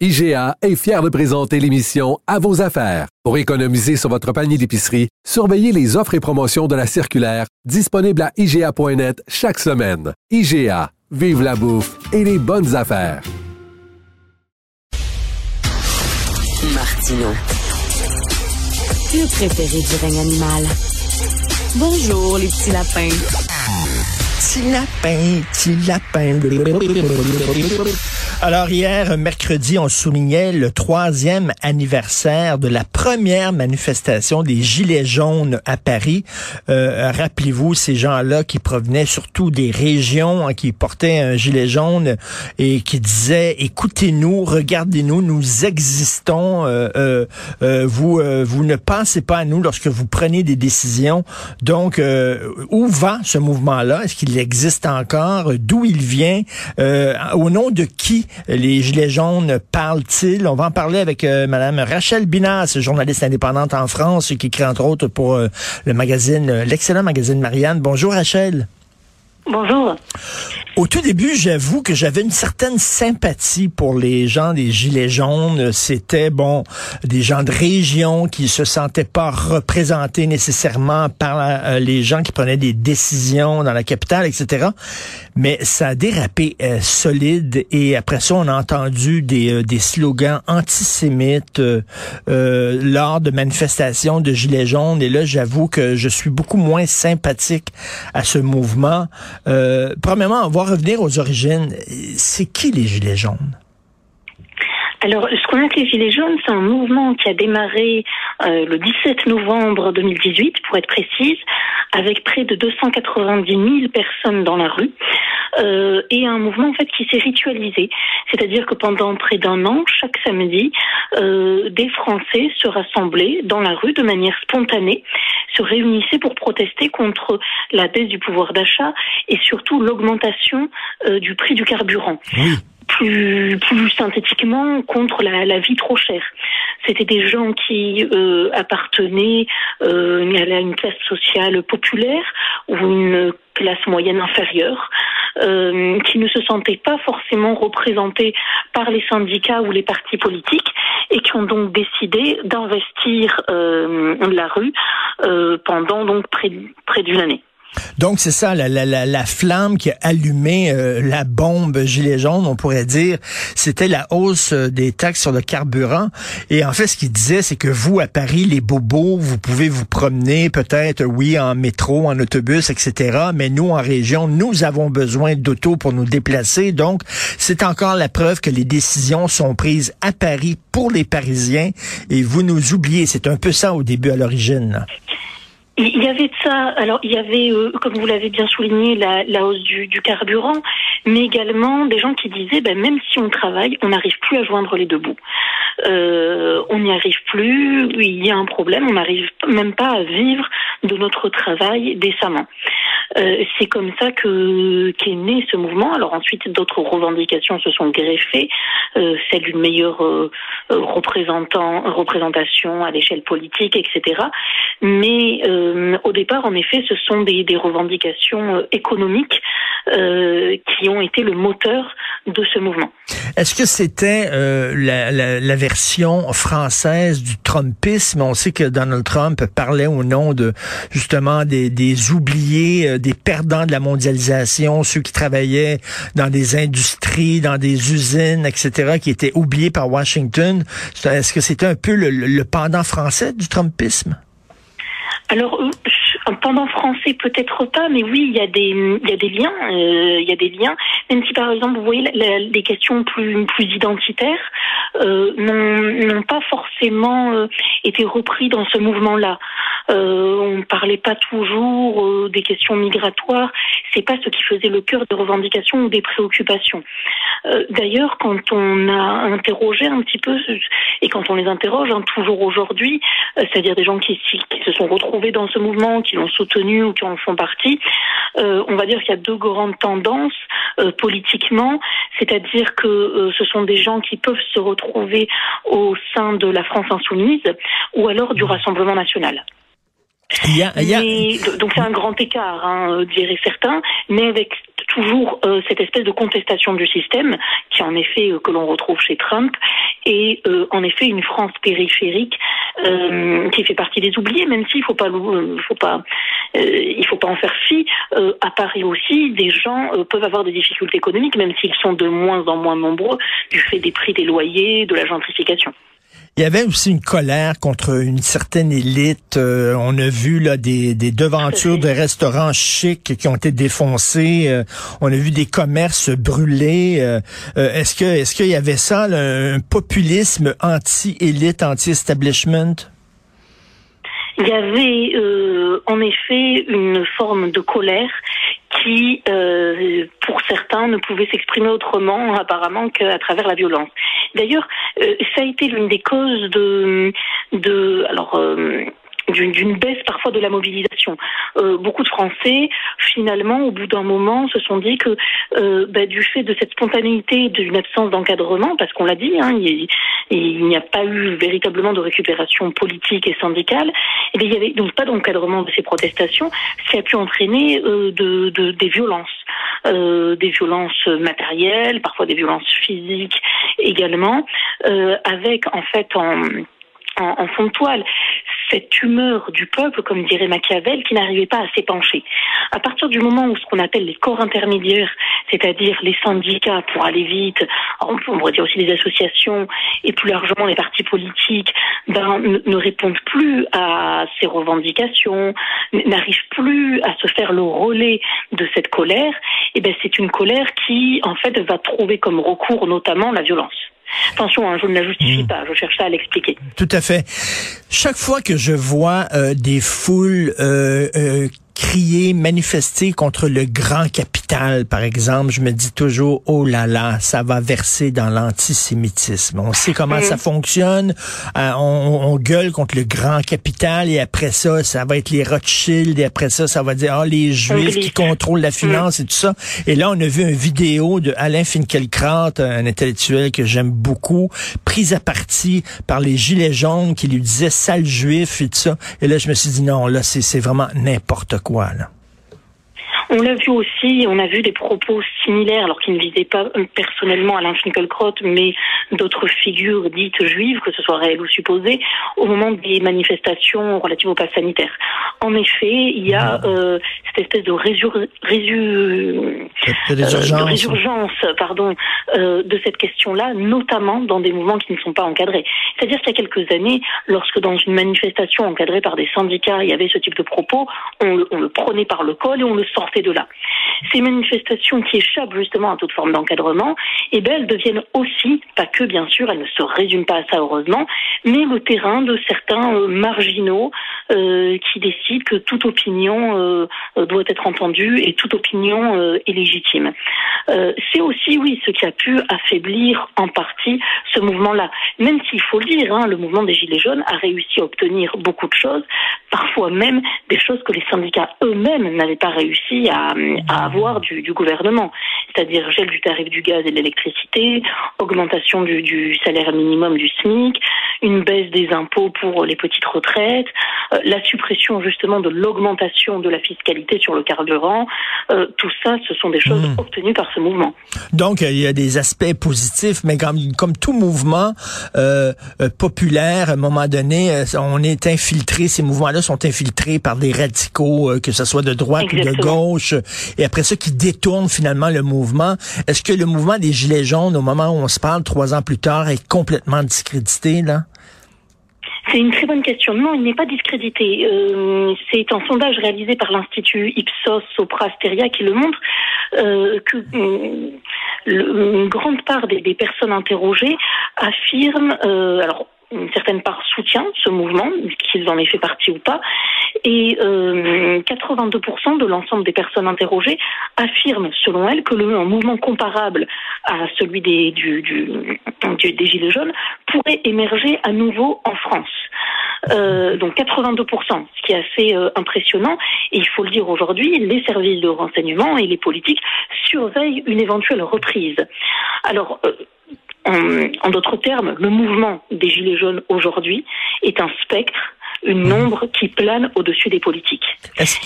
IGA est fier de présenter l'émission À vos affaires. Pour économiser sur votre panier d'épicerie, surveillez les offres et promotions de la circulaire disponible à IGA.net chaque semaine. IGA, vive la bouffe et les bonnes affaires. Martino. Le préféré du règne animal. Bonjour, les petits lapins. Petit lapin, petit lapin. Alors hier, mercredi, on soulignait le troisième anniversaire de la première manifestation des Gilets jaunes à Paris. Euh, rappelez-vous, ces gens-là qui provenaient surtout des régions, hein, qui portaient un gilet jaune et qui disaient, écoutez-nous, regardez-nous, nous existons, euh, euh, vous, vous ne pensez pas à nous lorsque vous prenez des décisions. Donc, où va ce mouvement-là? Est-ce qu'il existe encore? D'où il vient? au nom de qui les Gilets jaunes parlent-ils? On va en parler avec euh, Madame Rachel Binas, journaliste indépendante en France, qui écrit entre autres pour euh, le magazine, euh, l'excellent magazine Marianne. Bonjour Rachel. Bonjour. Au tout début, j'avoue que j'avais une certaine sympathie pour les gens des Gilets jaunes. C'était, bon, des gens de région qui se sentaient pas représentés nécessairement par euh, les gens qui prenaient des décisions dans la capitale, etc. Mais ça a dérapé euh, solide et après ça, on a entendu des, euh, des slogans antisémites lors de manifestations de Gilets jaunes. Et là, j'avoue que je suis beaucoup moins sympathique à ce mouvement. Euh, premièrement, on va revenir aux origines. C'est qui les Gilets jaunes? Alors, ce qu'on appelle les Gilets jaunes, c'est un mouvement qui a démarré euh, le 17 novembre 2018, pour être précise, avec près de 290 000 personnes dans la rue, euh, et un mouvement en fait qui s'est ritualisé. C'est-à-dire que pendant près d'un an, chaque samedi, euh, des Français se rassemblaient dans la rue de manière spontanée, se réunissaient pour protester contre la baisse du pouvoir d'achat et surtout l'augmentation du prix du carburant plus, plus synthétiquement contre la, la vie trop chère. C'était des gens qui euh, appartenaient euh, à une classe sociale populaire ou une classe moyenne inférieure, euh, qui ne se sentaient pas forcément représentés par les syndicats ou les partis politiques et qui ont donc décidé d'investir euh, la rue euh, pendant donc près, près d'une année. Donc c'est ça, la, la, la, flamme qui a allumé euh, la bombe gilet jaune, on pourrait dire, c'était la hausse euh, des taxes sur le carburant. Et en fait, ce qu'il disait, c'est que vous, à Paris, les bobos, vous pouvez vous promener peut-être, oui, en métro, en autobus, etc. Mais nous, en région, nous avons besoin d'auto pour nous déplacer. Donc, c'est encore la preuve que les décisions sont prises à Paris pour les Parisiens et vous nous oubliez. C'est un peu ça au début, à l'origine. Il y avait de ça. Alors, il y avait, euh, comme vous l'avez bien souligné, la, la hausse du, du, carburant, mais également des gens qui disaient, ben, même si on travaille, on n'arrive plus à joindre les deux bouts. Euh, on n'y arrive plus. Il y a un problème. On n'arrive même pas à vivre de notre travail décemment. Euh, c'est comme ça que qu'est né ce mouvement. Alors ensuite, d'autres revendications se sont greffées, euh, celle d'une meilleure euh, représentant, représentation à l'échelle politique, etc. Mais euh, au départ, en effet, ce sont des, des revendications euh, économiques euh, qui ont été le moteur de ce mouvement. Est-ce que c'était la, la, la, version française du Trumpisme? On sait que Donald Trump parlait au nom de justement des, des oubliés, des perdants de la mondialisation, ceux qui travaillaient dans des industries, dans des usines, etc., qui étaient oubliés par Washington. Est-ce que c'était un peu le, le pendant français du Trumpisme? Alors, euh, pendant français, peut-être pas, mais oui, il y a des, liens, euh, il y a des liens. Même si, par exemple, vous voyez, les questions plus, identitaires euh, n'ont pas forcément été repris dans ce mouvement-là. Euh, on ne parlait pas toujours euh, des questions migratoires. C'est pas ce qui faisait le cœur des revendications ou des préoccupations. Euh, d'ailleurs, quand on a interrogé un petit peu et quand on les interroge hein, toujours aujourd'hui, c'est-à-dire des gens qui, qui, se sont retrouvés dans ce mouvement, qui l'ont soutenu ou qui en font partie, on va dire qu'il y a deux grandes tendances politiquement, c'est-à-dire que ce sont des gens qui peuvent se retrouver au sein de la France insoumise ou alors du Rassemblement national. Donc c'est un grand écart, hein, euh, diraient certains, mais avec toujours euh, cette espèce de contestation du système qui en effet euh, que l'on retrouve chez Trump et en effet une France périphérique qui fait partie des oubliés, même s'il faut pas faut pas il faut pas en faire fi. à Paris aussi, des gens peuvent avoir des difficultés économiques, même s'ils sont de moins en moins nombreux du fait des prix des loyers, de la gentrification. Il y avait aussi une colère contre une certaine élite. Euh, on a vu là des, des devantures de restaurants chics qui ont été défoncées. Euh, on a vu des commerces brûlés. Euh, est-ce que est-ce qu'il y avait ça, un populisme anti-élite, anti-establishment? Il y avait en effet une forme de colère qui, euh, pour certains, ne pouvait s'exprimer autrement apparemment qu'à travers la violence. D'ailleurs, euh, ça a été l'une des causes de, de alors. Euh, d'une baisse parfois de la mobilisation. Euh, beaucoup de Français, finalement, au bout d'un moment, se sont dit que euh, bah, du fait de cette spontanéité, d'une absence d'encadrement, parce qu'on l'a dit, hein, il n'y a pas eu véritablement de récupération politique et syndicale, eh il n'y avait donc pas d'encadrement de ces protestations, ce qui a pu entraîner euh, de, de, des violences. Des violences matérielles, parfois des violences physiques également, avec en fait en, fond de toile cette humeur du peuple, comme dirait Machiavel, qui n'arrivait pas à s'épancher. À partir du moment où ce qu'on appelle les corps intermédiaires, c'est-à-dire les syndicats pour aller vite, on pourrait dire aussi les associations et plus largement les partis politiques, ben, ne, répondent plus à ces revendications, n'arrivent plus à se faire le relais de cette colère, et ben c'est une colère qui en fait va trouver comme recours notamment la violence. Attention, hein, je ne la justifie hmm. pas, je cherche à l'expliquer. Tout à fait. Chaque fois que je vois euh, des foules euh, euh, crier, manifester contre le grand capital, par exemple, je me dis toujours, oh là là, ça va verser dans l'antisémitisme. On sait comment ça mm. fonctionne. Euh, on, gueule contre le grand capital et après ça, ça va être les Rothschild et après ça, ça va dire, oh, les Juifs qui contrôlent la finance et tout ça. Et là, on a vu une vidéo de Alain Finkielkraut, un intellectuel que j'aime beaucoup, prise à partie par les Gilets jaunes qui lui disaient sale juif et tout ça. Et là, je me suis dit, non, là, c'est vraiment n'importe quoi là? On l'a vu aussi, on a vu des propos similaires, alors qu'ils ne visaient pas euh, personnellement Alain Finkielkraut, mais d'autres figures dites juives, que ce soit réelles ou supposées, au moment des manifestations relatives au pass sanitaire. En effet, il y a euh, cette espèce de, résur... résu... Euh, résurgence, pardon, euh, de cette question-là, notamment dans des mouvements qui ne sont pas encadrés. C'est-à-dire qu'il y a quelques années, lorsque dans une manifestation encadrée par des syndicats, il y avait ce type de propos, on, on le prenait par le col et on le sortait Ces manifestations qui échappent justement à toute forme d'encadrement, eh ben, elles deviennent aussi, pas que bien sûr, elles ne se résument pas à ça heureusement, mais le terrain de certains euh, marginaux euh, qui décident que toute opinion euh, doit être entendue et toute opinion est légitime. C'est aussi, oui, ce qui a pu affaiblir en partie ce mouvement-là. Même s'il faut le dire, hein, le mouvement des Gilets jaunes a réussi à obtenir beaucoup de choses, parfois même des choses que les syndicats eux-mêmes n'avaient pas réussi à, avoir du, gouvernement, c'est-à-dire gel du tarif du gaz et de l'électricité, augmentation du, salaire minimum du SMIC, une baisse des impôts pour les petites retraites, euh, la suppression justement de l'augmentation de la fiscalité sur le carburant. Euh, tout ça, ce sont des choses hmm. obtenues par ce mouvement. Donc, il y a des aspects positifs, mais comme, comme tout mouvement euh, populaire, à un moment donné, on est infiltré, ces mouvements-là sont infiltrés par des radicaux, que ce soit de droite ou de gauche et après ça qui détourne finalement le mouvement. Est-ce que le mouvement des Gilets jaunes, au moment où on se parle trois ans plus tard, est complètement discrédité, là? C'est une très bonne question. Non, il n'est pas discrédité. Euh, c'est un sondage réalisé par l'Institut Ipsos Sopra Steria qui le montre euh, que euh, une grande part des, personnes interrogées affirment, alors une certaine part soutient ce mouvement, qu'ils en aient fait partie ou pas, et euh, 82% de l'ensemble des personnes interrogées affirment, selon elles, que le un mouvement comparable à celui des, du, des Gilets jaunes pourrait émerger à nouveau en France. Euh, donc 82%, ce qui est assez euh, impressionnant. Et il faut le dire aujourd'hui, les services de renseignement et les politiques surveillent une éventuelle reprise. Alors, euh, en d'autres termes, le mouvement des Gilets jaunes aujourd'hui est un spectre une ombre qui plane au-dessus des politiques.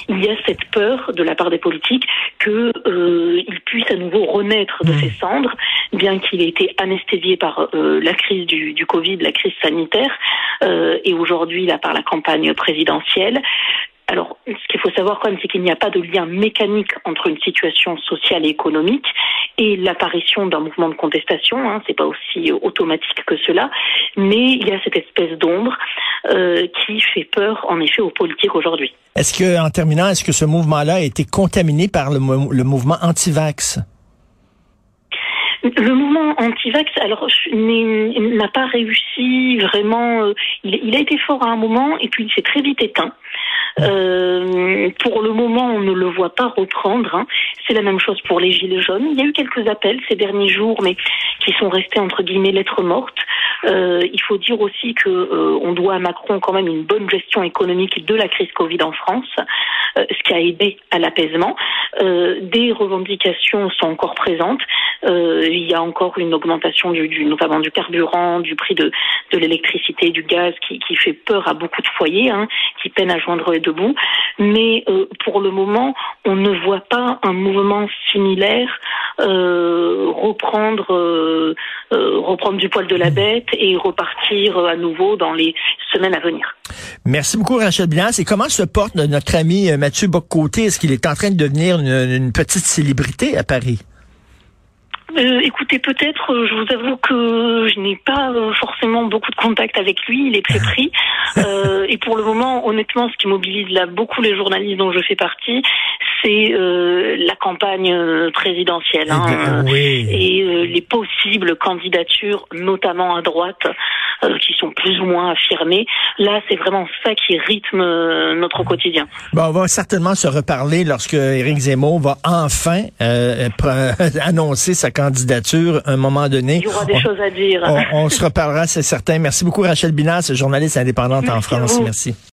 Il y a cette peur de la part des politiques que euh, puisse à nouveau renaître de ses cendres, bien qu'il ait été anesthésié par euh, la crise du, du, Covid, la crise sanitaire, euh, et aujourd'hui là par la campagne présidentielle. Alors, ce qu'il faut savoir quand même, c'est qu'il n'y a pas de lien mécanique entre une situation sociale et économique et l'apparition d'un mouvement de contestation. Hein, c'est pas aussi automatique que cela, mais il y a cette espèce d'ombre euh, qui fait peur, en effet, aux politiques aujourd'hui. Est-ce que, en terminant, est-ce que ce mouvement-là a été contaminé par le, le mouvement anti-vax? Le mouvement anti-vax, alors, n'a pas réussi vraiment. Euh, il, il, a été fort à un moment et puis il s'est très vite éteint. Euh, pour le moment, on ne le voit pas reprendre. Hein. C'est la même chose pour les gilets jaunes. Il y a eu quelques appels ces derniers jours, mais qui sont restés entre guillemets lettres mortes. Euh, il faut dire aussi que euh, on doit à Macron quand même une bonne gestion économique de la crise Covid en France, euh, ce qui a aidé à l'apaisement. Euh, des revendications sont encore présentes. Il y a encore une augmentation du, du, notamment du carburant, du prix de, de l'électricité, du gaz, qui, qui, fait peur à beaucoup de foyers, hein, qui peinent à joindre les debout. Mais euh, pour le moment, on ne voit pas un mouvement similaire euh, reprendre euh, reprendre du poil de la bête et repartir à nouveau dans les semaines à venir. Merci beaucoup Rachel Blas. Et comment se porte notre ami Mathieu Boccoté Est-ce qu'il est en train de devenir une, une petite célébrité à Paris? Euh, écoutez, peut-être, euh, je vous avoue que je n'ai pas euh, forcément beaucoup de contact avec lui, il est très pris. Euh, et pour le moment, honnêtement, ce qui mobilise là beaucoup les journalistes dont je fais partie, c'est euh, la campagne présidentielle hein, ben, oui. et les possibles candidatures, notamment à droite, qui sont plus ou moins affirmées. Là, c'est vraiment ça qui rythme notre quotidien. Bon, on va certainement se reparler lorsque Éric Zemmour va enfin annoncer sa candidature à un moment donné. Il y aura des on, choses à dire. On, on se reparlera, c'est certain. Merci beaucoup, Rachel Binas, journaliste indépendante Merci en France. Merci.